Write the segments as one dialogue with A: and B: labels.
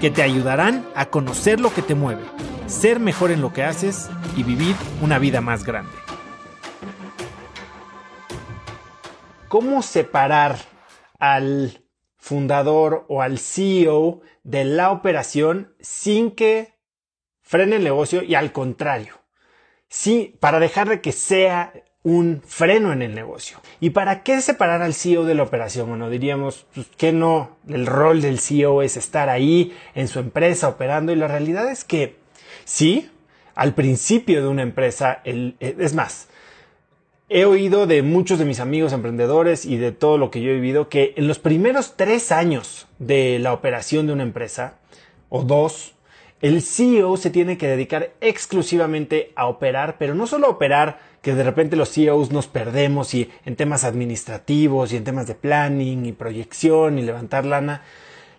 A: que te ayudarán a conocer lo que te mueve, ser mejor en lo que haces y vivir una vida más grande. ¿Cómo separar al fundador o al CEO de la operación sin que frene el negocio y al contrario? Sí, para dejar de que sea un freno en el negocio. ¿Y para qué separar al CEO de la operación? Bueno, diríamos pues, que no, el rol del CEO es estar ahí en su empresa operando y la realidad es que sí, al principio de una empresa, el, eh, es más, he oído de muchos de mis amigos emprendedores y de todo lo que yo he vivido que en los primeros tres años de la operación de una empresa, o dos, el CEO se tiene que dedicar exclusivamente a operar, pero no solo a operar, que de repente los CEOs nos perdemos y en temas administrativos y en temas de planning y proyección y levantar lana.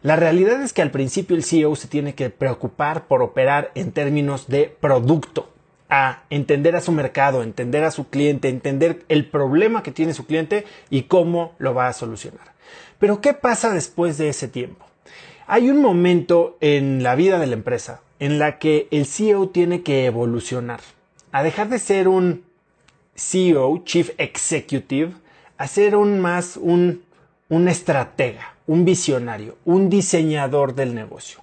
A: La realidad es que al principio el CEO se tiene que preocupar por operar en términos de producto, a entender a su mercado, entender a su cliente, entender el problema que tiene su cliente y cómo lo va a solucionar. Pero ¿qué pasa después de ese tiempo? Hay un momento en la vida de la empresa en la que el CEO tiene que evolucionar, a dejar de ser un CEO, Chief Executive, a ser un más un, un estratega, un visionario, un diseñador del negocio.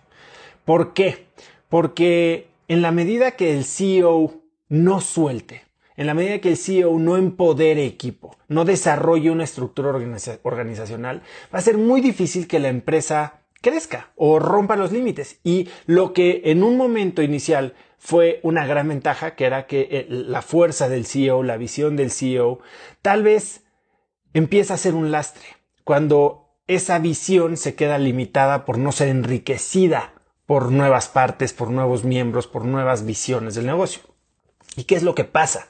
A: ¿Por qué? Porque en la medida que el CEO no suelte, en la medida que el CEO no empodere equipo, no desarrolle una estructura organizacional, va a ser muy difícil que la empresa crezca o rompa los límites. Y lo que en un momento inicial fue una gran ventaja, que era que eh, la fuerza del CEO, la visión del CEO, tal vez empieza a ser un lastre. Cuando esa visión se queda limitada por no ser enriquecida por nuevas partes, por nuevos miembros, por nuevas visiones del negocio. ¿Y qué es lo que pasa?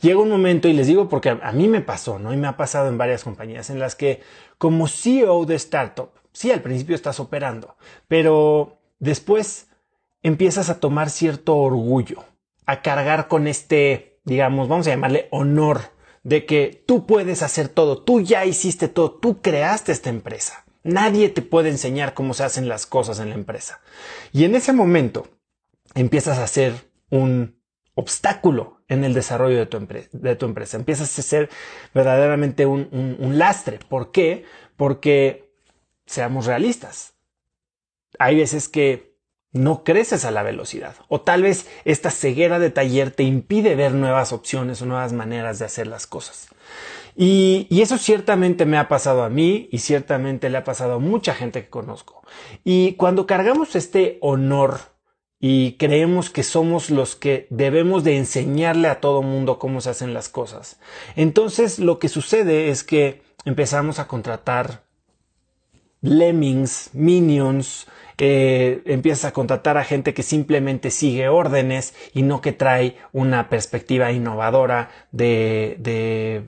A: Llega un momento, y les digo porque a mí me pasó, ¿no? Y me ha pasado en varias compañías en las que como CEO de startup, sí, al principio estás operando, pero después empiezas a tomar cierto orgullo, a cargar con este, digamos, vamos a llamarle honor de que tú puedes hacer todo, tú ya hiciste todo, tú creaste esta empresa. Nadie te puede enseñar cómo se hacen las cosas en la empresa. Y en ese momento empiezas a ser un obstáculo en el desarrollo de tu, de tu empresa. Empiezas a ser verdaderamente un, un lastre. ¿Por qué? Porque seamos realistas. Hay veces que no creces a la velocidad o tal vez esta ceguera de taller te impide ver nuevas opciones o nuevas maneras de hacer las cosas. Y, eso ciertamente me ha pasado a mí y ciertamente le ha pasado a mucha gente que conozco. Y cuando cargamos este honor y creemos que somos los que debemos de enseñarle a todo mundo cómo se hacen las cosas, entonces lo que sucede es que empezamos a contratar lemmings, minions, eh, empiezas a contratar a gente que simplemente sigue órdenes y no que trae una perspectiva innovadora de, de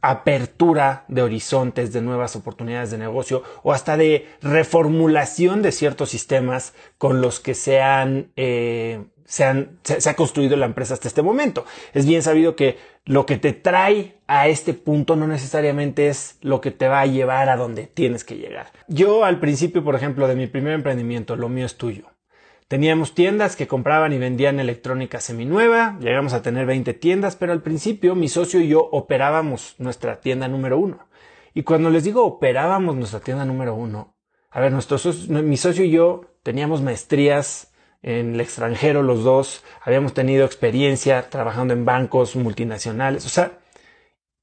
A: apertura de horizontes, de nuevas oportunidades de negocio o hasta de reformulación de ciertos sistemas con los que se han eh, se, ha construido la empresa hasta este momento. Es bien sabido que lo que te trae a este punto no necesariamente es lo que te va a llevar a donde tienes que llegar. Yo al principio, por ejemplo, de mi primer emprendimiento, lo mío es tuyo. Teníamos tiendas que compraban y vendían electrónica seminueva, llegamos a tener 20 tiendas, pero al principio mi socio y yo operábamos nuestra tienda número uno. Y cuando les digo operábamos nuestra tienda número uno, a ver, nuestro mi socio y yo teníamos maestrías en el extranjero los dos, habíamos tenido experiencia trabajando en bancos multinacionales, o sea,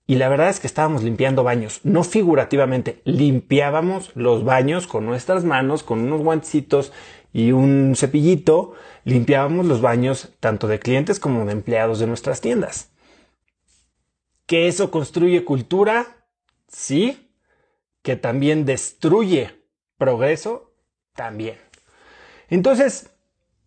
A: y la verdad es que estábamos limpiando baños, no figurativamente, limpiábamos los baños con nuestras manos, con unos guantecitos y un cepillito, limpiábamos los baños tanto de clientes como de empleados de nuestras tiendas. ¿Que eso construye cultura? Sí. ¿Que también destruye progreso? También. Entonces,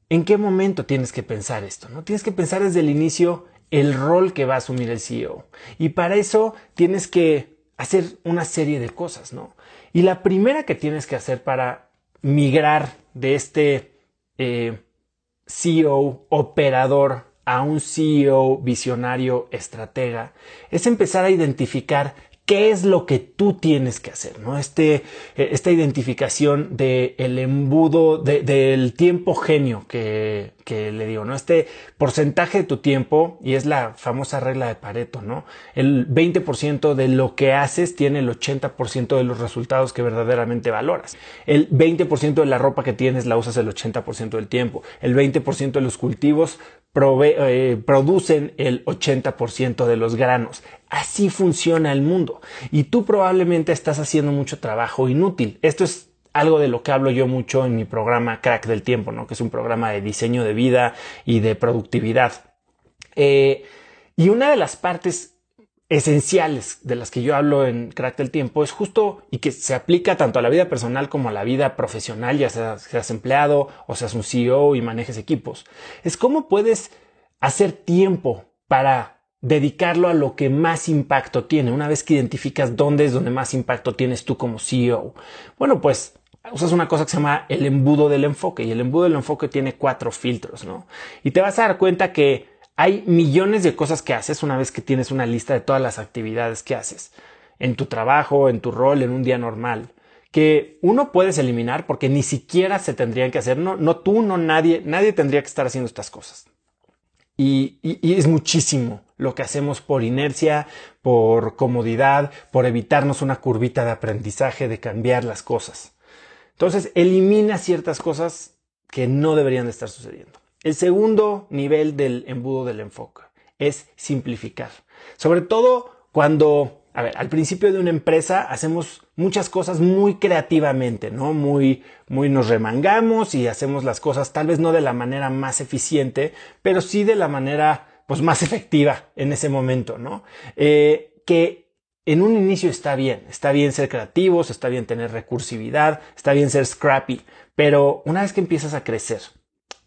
A: ¿en qué momento tienes que pensar esto? ¿no? Tienes que pensar desde el inicio el rol que va a asumir el CEO. Y para eso tienes que hacer una serie de cosas, ¿no? Y la primera que tienes que hacer para migrar de este eh, CEO operador a un CEO visionario estratega es empezar a identificar qué es lo que tú tienes que hacer, ¿no? Este, eh, esta identificación del el embudo, del tiempo genio que, que, le digo, ¿no? Este porcentaje de tu tiempo, y es la famosa regla de Pareto, ¿no? El 20% de lo que haces tiene el 80% de los resultados que verdaderamente valoras. El 20% de la ropa que tienes la usas el 80% del tiempo. El 20% de los cultivos eh, producen el 80% de los granos. Así funciona el mundo. Y tú probablemente estás haciendo mucho trabajo inútil. Esto es algo de lo que hablo yo mucho en mi programa Crack del Tiempo, ¿no? que es un programa de diseño de vida y de productividad. Eh, y una de las partes esenciales de las que yo hablo en Crack del Tiempo es justo y que se aplica tanto a la vida personal como a la vida profesional, ya seas, seas empleado o seas un CEO y manejes equipos. Es cómo puedes hacer tiempo para dedicarlo a lo que más impacto tiene, una vez que identificas dónde es donde más impacto tienes tú como CEO. Bueno, pues usas una cosa que se llama el embudo del enfoque y el embudo del enfoque tiene cuatro filtros, ¿no? Y te vas a dar cuenta que hay millones de cosas que haces una vez que tienes una lista de todas las actividades que haces en tu trabajo, en tu rol, en un día normal, que uno puedes eliminar porque ni siquiera se tendrían que hacer, no, no tú, no nadie, nadie tendría que estar haciendo estas cosas. Y, es muchísimo lo que hacemos por inercia, por comodidad, por evitarnos una curvita de aprendizaje, de cambiar las cosas. Entonces, elimina ciertas cosas que no deberían de estar sucediendo. El segundo nivel del embudo del enfoque es simplificar. Sobre todo cuando, a ver, al principio de una empresa hacemos muchas cosas muy creativamente, ¿no? Muy, muy nos remangamos y hacemos las cosas tal vez no de la manera más eficiente, pero sí de la manera, pues, más efectiva en ese momento, ¿no? Eh, que en un inicio está bien, está bien ser creativos, está bien tener recursividad, está bien ser scrappy, pero una vez que empiezas a crecer,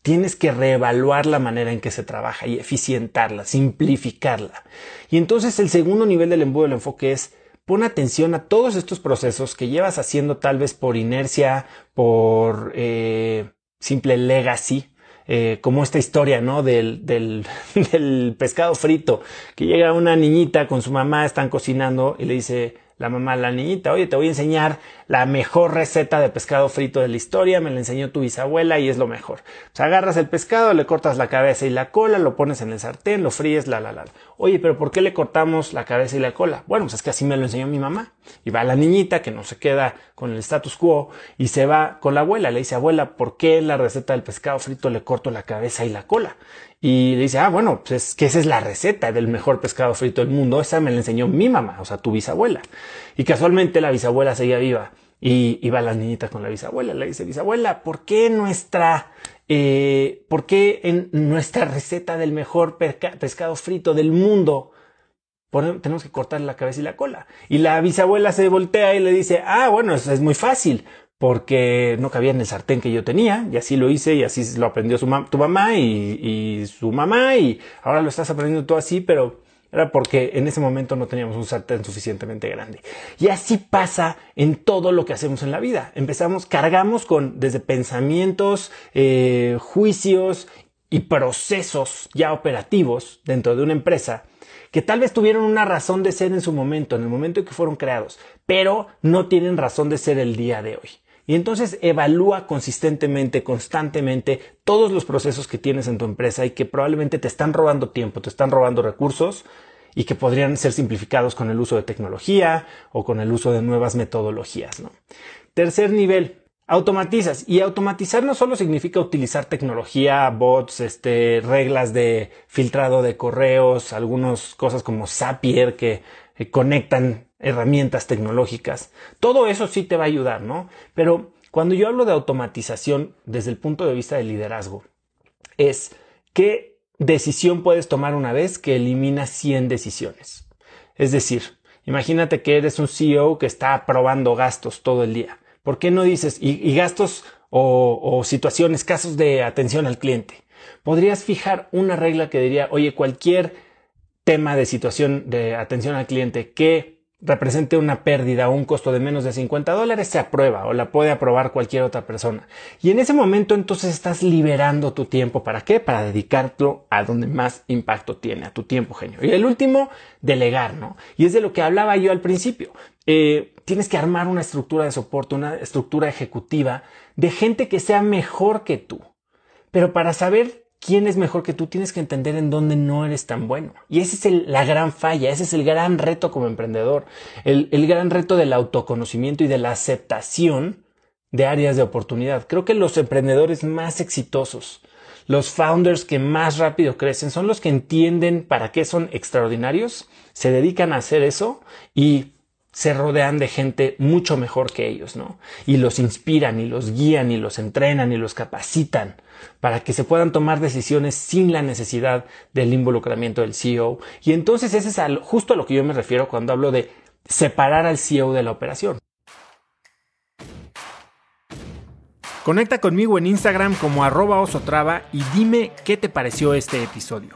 A: Tienes que reevaluar la manera en que se trabaja y eficientarla, simplificarla. Y entonces el segundo nivel del embudo del enfoque es pon atención a todos estos procesos que llevas haciendo tal vez por inercia, por eh, simple legacy, eh, como esta historia, ¿no? Del, del, del pescado frito, que llega una niñita con su mamá, están cocinando y le dice, la mamá la niñita, oye, te voy a enseñar la mejor receta de pescado frito de la historia, me la enseñó tu bisabuela y es lo mejor. Sea, agarras el pescado, le cortas la cabeza y la cola, lo pones en el sartén, lo fríes, la, la, la. Oye, pero ¿por qué le cortamos la cabeza y la cola? Bueno, pues es que así me lo enseñó mi mamá. Y va la niñita que no se queda con el status quo y se va con la abuela. Le dice, abuela, ¿por qué en la receta del pescado frito le corto la cabeza y la cola? Y le dice, ah, bueno, pues es que esa es la receta del mejor pescado frito del mundo. Esa me la enseñó mi mamá, o sea, tu bisabuela. Y casualmente la bisabuela seguía viva. Y iba la niñita con la bisabuela. Le dice, bisabuela, ¿por qué nuestra, eh, por qué en nuestra receta del mejor pescado frito del mundo tenemos que cortar la cabeza y la cola? Y la bisabuela se voltea y le dice, ah, bueno, eso es muy fácil porque no cabía en el sartén que yo tenía, y así lo hice, y así lo aprendió tu mamá y, su mamá, y ahora lo estás aprendiendo todo así, pero era porque en ese momento no teníamos un sartén suficientemente grande. Y así pasa en todo lo que hacemos en la vida. Empezamos, cargamos con desde pensamientos, eh, juicios y procesos ya operativos dentro de una empresa que tal vez tuvieron una razón de ser en su momento, en el momento en que fueron creados, pero no tienen razón de ser el día de hoy. Y entonces evalúa consistentemente, constantemente todos los procesos que tienes en tu empresa y que probablemente te están robando tiempo, te están robando recursos y que podrían ser simplificados con el uso de tecnología o con el uso de nuevas metodologías. Tercer nivel, automatizas. Y automatizar no solo significa utilizar tecnología, bots, este, reglas de filtrado de correos, algunas cosas como Zapier que conectan herramientas tecnológicas. Todo eso sí te va a ayudar, ¿no? Pero cuando yo hablo de automatización desde el punto de vista del liderazgo, es qué decisión puedes tomar una vez que eliminas 100 decisiones. Es decir, imagínate que eres un CEO que está aprobando gastos todo el día. ¿Por qué no dices, y, gastos o, situaciones, casos de atención al cliente. Podrías fijar una regla que diría, oye, cualquier tema de situación de atención al cliente que represente una pérdida o un costo de menos de 50 dólares, se aprueba o la puede aprobar cualquier otra persona. Y en ese momento entonces estás liberando tu tiempo. ¿Para qué? Para dedicarlo a donde más impacto tiene, a tu tiempo genio. Y el último, delegar, ¿no? Y es de lo que hablaba yo al principio. Eh, tienes que armar una estructura de soporte, una estructura ejecutiva de gente que sea mejor que tú. Pero para saber quién es mejor que tú, tienes que entender en dónde no eres tan bueno. Y esa es la gran falla, ese es el gran reto como emprendedor, el, el gran reto del autoconocimiento y de la aceptación de áreas de oportunidad. Creo que los emprendedores más exitosos, los founders que más rápido crecen, son los que entienden para qué son extraordinarios, se dedican a hacer eso y se rodean de gente mucho mejor que ellos, ¿no? Y los inspiran y los guían y los entrenan y los capacitan para que se puedan tomar decisiones sin la necesidad del involucramiento del CEO. Y entonces ese es justo a lo que yo me refiero cuando hablo de separar al CEO de la operación. Conecta conmigo en Instagram como arroba osotrava y dime qué te pareció este episodio.